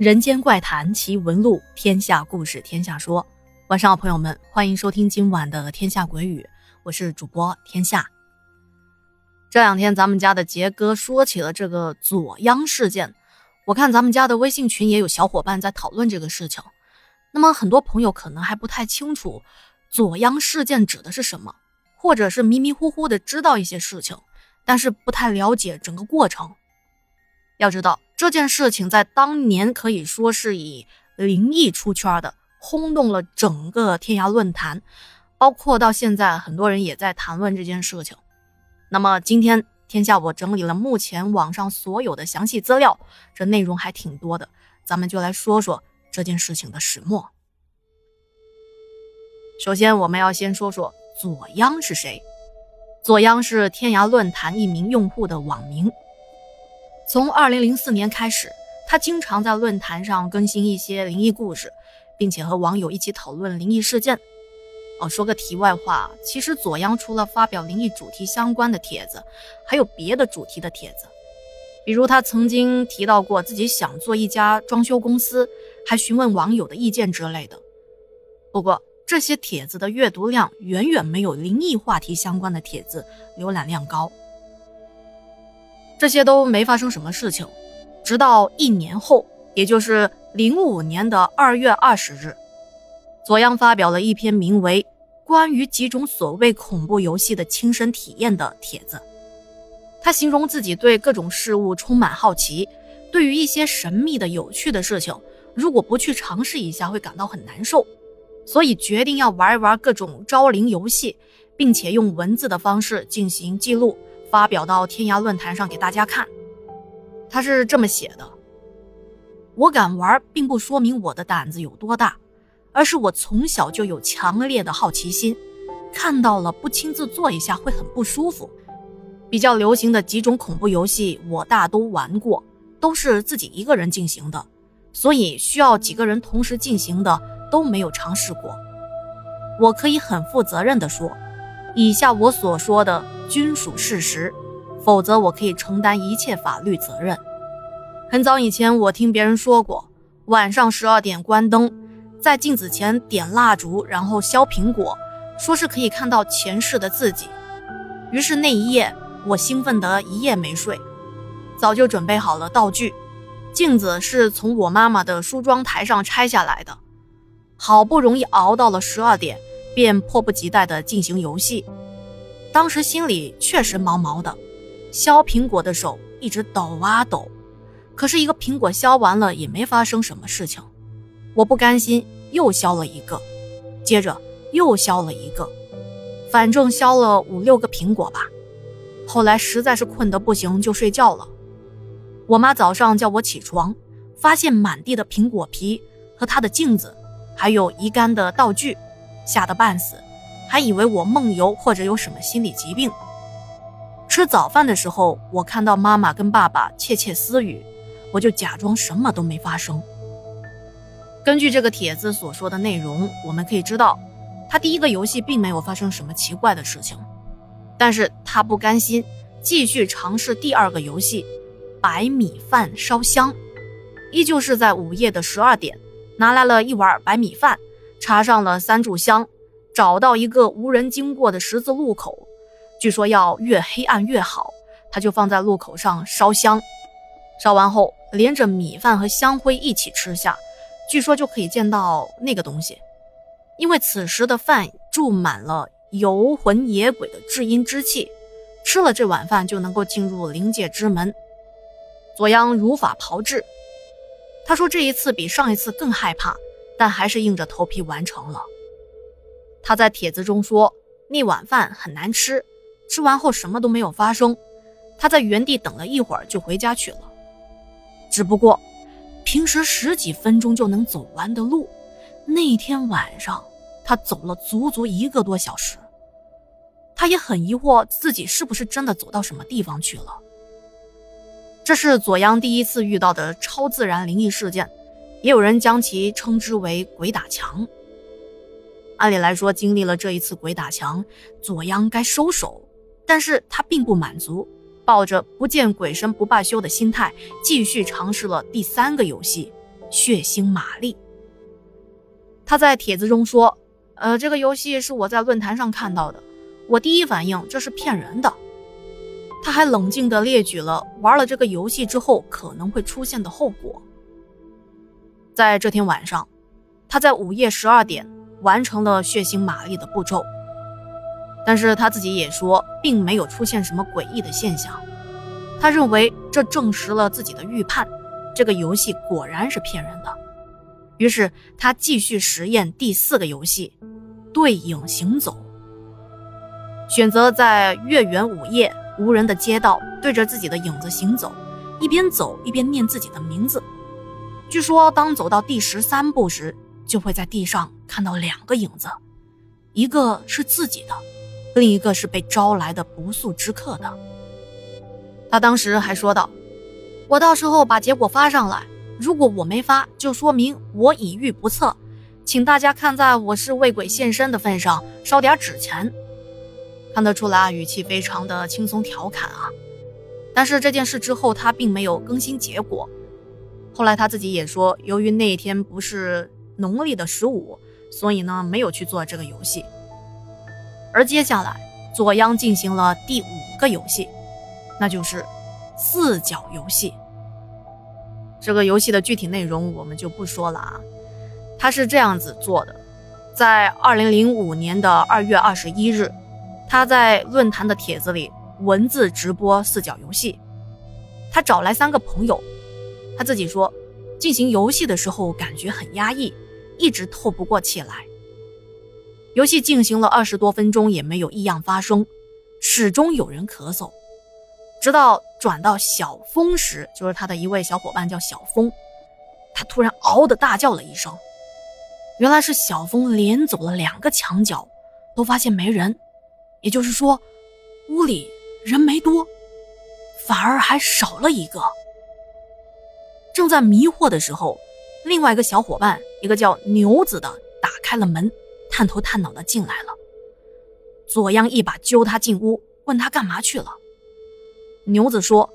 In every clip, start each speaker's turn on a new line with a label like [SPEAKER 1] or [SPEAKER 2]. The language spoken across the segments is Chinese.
[SPEAKER 1] 人间怪谈奇闻录，天下故事天下说。晚上好，朋友们，欢迎收听今晚的《天下鬼语》，我是主播天下。这两天咱们家的杰哥说起了这个左央事件，我看咱们家的微信群也有小伙伴在讨论这个事情。那么很多朋友可能还不太清楚左央事件指的是什么，或者是迷迷糊糊的知道一些事情，但是不太了解整个过程。要知道这件事情在当年可以说是以灵异出圈的，轰动了整个天涯论坛，包括到现在很多人也在谈论这件事情。那么今天天下我整理了目前网上所有的详细资料，这内容还挺多的，咱们就来说说这件事情的始末。首先，我们要先说说左央是谁。左央是天涯论坛一名用户的网名。从二零零四年开始，他经常在论坛上更新一些灵异故事，并且和网友一起讨论灵异事件。哦，说个题外话，其实左央除了发表灵异主题相关的帖子，还有别的主题的帖子，比如他曾经提到过自己想做一家装修公司，还询问网友的意见之类的。不过这些帖子的阅读量远远没有灵异话题相关的帖子浏览量高。这些都没发生什么事情，直到一年后，也就是零五年的二月二十日，左央发表了一篇名为《关于几种所谓恐怖游戏的亲身体验》的帖子。他形容自己对各种事物充满好奇，对于一些神秘的、有趣的事情，如果不去尝试一下，会感到很难受，所以决定要玩一玩各种招灵游戏，并且用文字的方式进行记录。发表到天涯论坛上给大家看，他是这么写的：“我敢玩，并不说明我的胆子有多大，而是我从小就有强烈的好奇心，看到了不亲自做一下会很不舒服。比较流行的几种恐怖游戏，我大都玩过，都是自己一个人进行的，所以需要几个人同时进行的都没有尝试过。我可以很负责任地说。”以下我所说的均属事实，否则我可以承担一切法律责任。很早以前，我听别人说过，晚上十二点关灯，在镜子前点蜡烛，然后削苹果，说是可以看到前世的自己。于是那一夜，我兴奋得一夜没睡，早就准备好了道具。镜子是从我妈妈的梳妆台上拆下来的，好不容易熬到了十二点。便迫不及待地进行游戏，当时心里确实毛毛的，削苹果的手一直抖啊抖，可是一个苹果削完了也没发生什么事情，我不甘心，又削了一个，接着又削了一个，反正削了五六个苹果吧。后来实在是困得不行，就睡觉了。我妈早上叫我起床，发现满地的苹果皮和她的镜子，还有一干的道具。吓得半死，还以为我梦游或者有什么心理疾病。吃早饭的时候，我看到妈妈跟爸爸窃窃私语，我就假装什么都没发生。根据这个帖子所说的内容，我们可以知道，他第一个游戏并没有发生什么奇怪的事情，但是他不甘心，继续尝试第二个游戏——白米饭烧香，依旧是在午夜的十二点，拿来了一碗白米饭。插上了三炷香，找到一个无人经过的十字路口，据说要越黑暗越好，他就放在路口上烧香，烧完后连着米饭和香灰一起吃下，据说就可以见到那个东西，因为此时的饭注满了游魂野鬼的至阴之气，吃了这碗饭就能够进入灵界之门。左央如法炮制，他说这一次比上一次更害怕。但还是硬着头皮完成了。他在帖子中说，那碗饭很难吃，吃完后什么都没有发生。他在原地等了一会儿就回家去了。只不过，平时十几分钟就能走完的路，那天晚上他走了足足一个多小时。他也很疑惑自己是不是真的走到什么地方去了。这是左阳第一次遇到的超自然灵异事件。也有人将其称之为“鬼打墙”。按理来说，经历了这一次鬼打墙，左央该收手，但是他并不满足，抱着不见鬼神不罢休的心态，继续尝试了第三个游戏——血腥玛丽。他在帖子中说：“呃，这个游戏是我在论坛上看到的，我第一反应这是骗人的。”他还冷静地列举了玩了这个游戏之后可能会出现的后果。在这天晚上，他在午夜十二点完成了血腥玛丽的步骤，但是他自己也说并没有出现什么诡异的现象。他认为这证实了自己的预判，这个游戏果然是骗人的。于是他继续实验第四个游戏——对影行走。选择在月圆午夜无人的街道，对着自己的影子行走，一边走一边念自己的名字。据说，当走到第十三步时，就会在地上看到两个影子，一个是自己的，另一个是被招来的不速之客的。他当时还说道：“我到时候把结果发上来。”如果我没发，就说明我已遇不测，请大家看在我是为鬼现身的份上，烧点纸钱。看得出来，语气非常的轻松调侃啊。但是这件事之后，他并没有更新结果。后来他自己也说，由于那天不是农历的十五，所以呢没有去做这个游戏。而接下来，左央进行了第五个游戏，那就是四角游戏。这个游戏的具体内容我们就不说了啊，他是这样子做的，在二零零五年的二月二十一日，他在论坛的帖子里文字直播四角游戏，他找来三个朋友，他自己说，进行游戏的时候感觉很压抑，一直透不过气来。游戏进行了二十多分钟也没有异样发生，始终有人咳嗽。直到转到小峰时，就是他的一位小伙伴叫小峰，他突然嗷的大叫了一声，原来是小峰连走了两个墙角，都发现没人，也就是说，屋里人没多，反而还少了一个。正在迷惑的时候，另外一个小伙伴，一个叫牛子的，打开了门，探头探脑的进来了。左央一把揪他进屋，问他干嘛去了。牛子说：“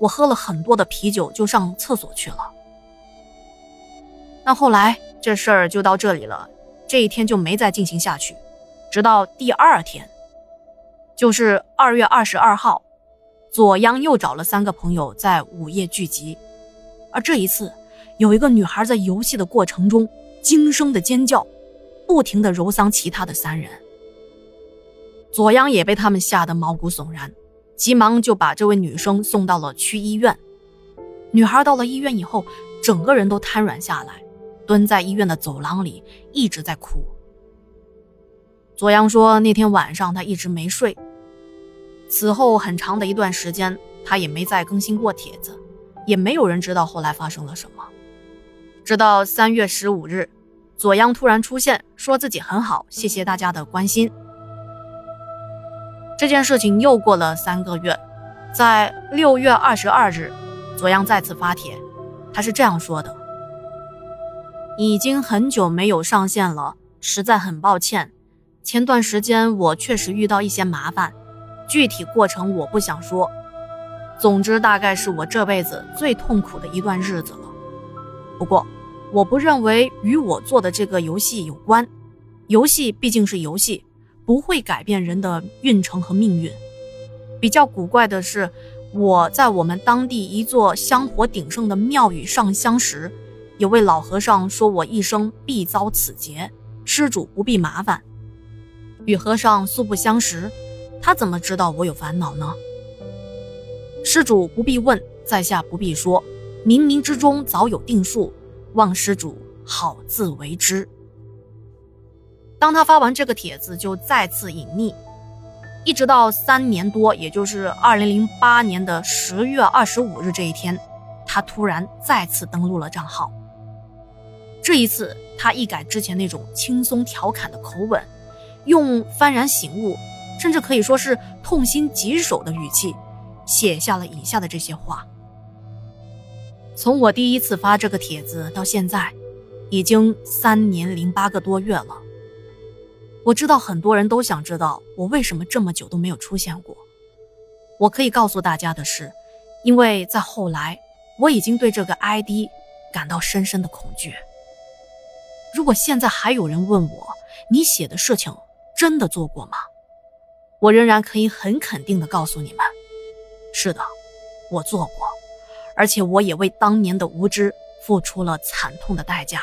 [SPEAKER 1] 我喝了很多的啤酒，就上厕所去了。”那后来这事儿就到这里了，这一天就没再进行下去。直到第二天，就是二月二十二号，左央又找了三个朋友在午夜聚集，而这一次，有一个女孩在游戏的过程中惊声的尖叫，不停的揉伤其他的三人。左央也被他们吓得毛骨悚然。急忙就把这位女生送到了区医院。女孩到了医院以后，整个人都瘫软下来，蹲在医院的走廊里一直在哭。左阳说，那天晚上他一直没睡，此后很长的一段时间他也没再更新过帖子，也没有人知道后来发生了什么。直到三月十五日，左阳突然出现，说自己很好，谢谢大家的关心。这件事情又过了三个月，在六月二十二日，左阳再次发帖，他是这样说的：“已经很久没有上线了，实在很抱歉。前段时间我确实遇到一些麻烦，具体过程我不想说。总之，大概是我这辈子最痛苦的一段日子了。不过，我不认为与我做的这个游戏有关，游戏毕竟是游戏。”不会改变人的运程和命运。比较古怪的是，我在我们当地一座香火鼎盛的庙宇上香时，有位老和尚说我一生必遭此劫，施主不必麻烦。与和尚素不相识，他怎么知道我有烦恼呢？施主不必问，在下不必说，冥冥之中早有定数，望施主好自为之。当他发完这个帖子，就再次隐匿，一直到三年多，也就是二零零八年的十月二十五日这一天，他突然再次登录了账号。这一次，他一改之前那种轻松调侃的口吻，用幡然醒悟，甚至可以说是痛心疾首的语气，写下了以下的这些话：从我第一次发这个帖子到现在，已经三年零八个多月了。我知道很多人都想知道我为什么这么久都没有出现过。我可以告诉大家的是，因为在后来，我已经对这个 ID 感到深深的恐惧。如果现在还有人问我，你写的事情真的做过吗？我仍然可以很肯定的告诉你们，是的，我做过，而且我也为当年的无知付出了惨痛的代价。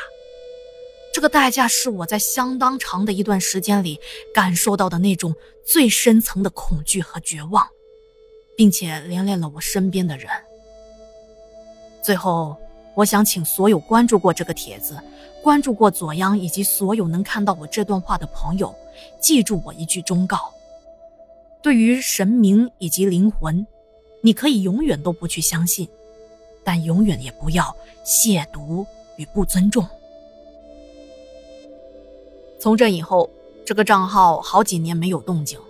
[SPEAKER 1] 这个代价是我在相当长的一段时间里感受到的那种最深层的恐惧和绝望，并且连累了我身边的人。最后，我想请所有关注过这个帖子、关注过左央以及所有能看到我这段话的朋友，记住我一句忠告：对于神明以及灵魂，你可以永远都不去相信，但永远也不要亵渎与不尊重。从这以后，这个账号好几年没有动静。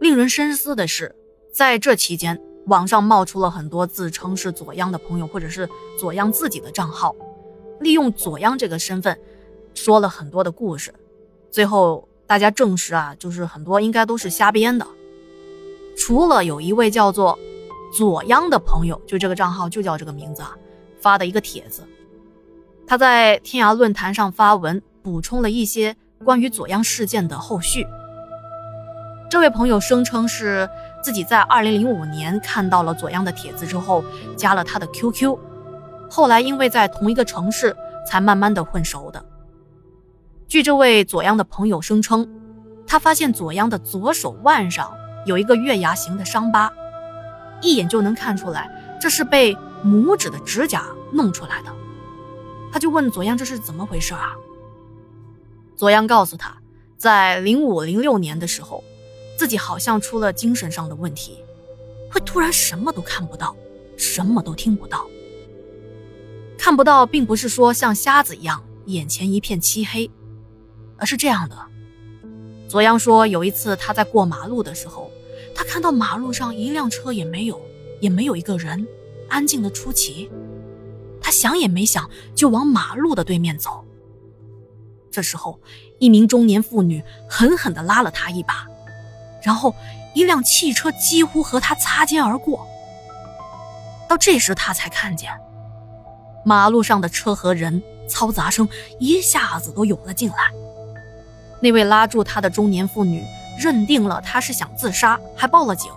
[SPEAKER 1] 令人深思的是，在这期间，网上冒出了很多自称是左央的朋友，或者是左央自己的账号，利用左央这个身份，说了很多的故事。最后大家证实啊，就是很多应该都是瞎编的。除了有一位叫做左央的朋友，就这个账号就叫这个名字啊，发的一个帖子，他在天涯论坛上发文。补充了一些关于左央事件的后续。这位朋友声称是自己在2005年看到了左央的帖子之后，加了他的 QQ，后来因为在同一个城市，才慢慢的混熟的。据这位左央的朋友声称，他发现左央的左手腕上有一个月牙形的伤疤，一眼就能看出来这是被拇指的指甲弄出来的。他就问左央这是怎么回事啊？左阳告诉他，在零五零六年的时候，自己好像出了精神上的问题，会突然什么都看不到，什么都听不到。看不到，并不是说像瞎子一样眼前一片漆黑，而是这样的。左阳说，有一次他在过马路的时候，他看到马路上一辆车也没有，也没有一个人，安静的出奇。他想也没想，就往马路的对面走。这时候，一名中年妇女狠狠地拉了他一把，然后一辆汽车几乎和他擦肩而过。到这时，他才看见马路上的车和人，嘈杂声一下子都涌了进来。那位拉住他的中年妇女认定了他是想自杀，还报了警。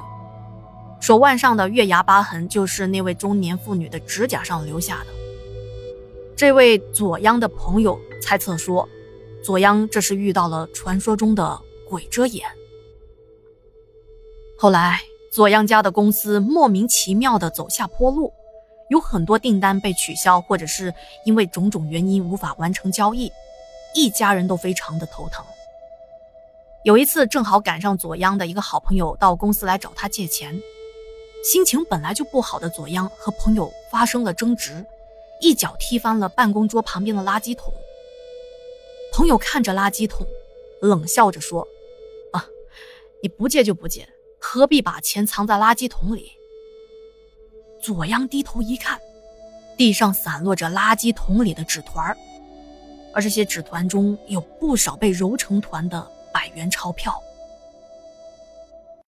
[SPEAKER 1] 手腕上的月牙疤痕就是那位中年妇女的指甲上留下的。这位左央的朋友猜测说。左央这是遇到了传说中的鬼遮眼。后来，左央家的公司莫名其妙的走下坡路，有很多订单被取消，或者是因为种种原因无法完成交易，一家人都非常的头疼。有一次，正好赶上左央的一个好朋友到公司来找他借钱，心情本来就不好的左央和朋友发生了争执，一脚踢翻了办公桌旁边的垃圾桶。朋友看着垃圾桶，冷笑着说：“啊，你不借就不借，何必把钱藏在垃圾桶里？”左央低头一看，地上散落着垃圾桶里的纸团而这些纸团中有不少被揉成团的百元钞票。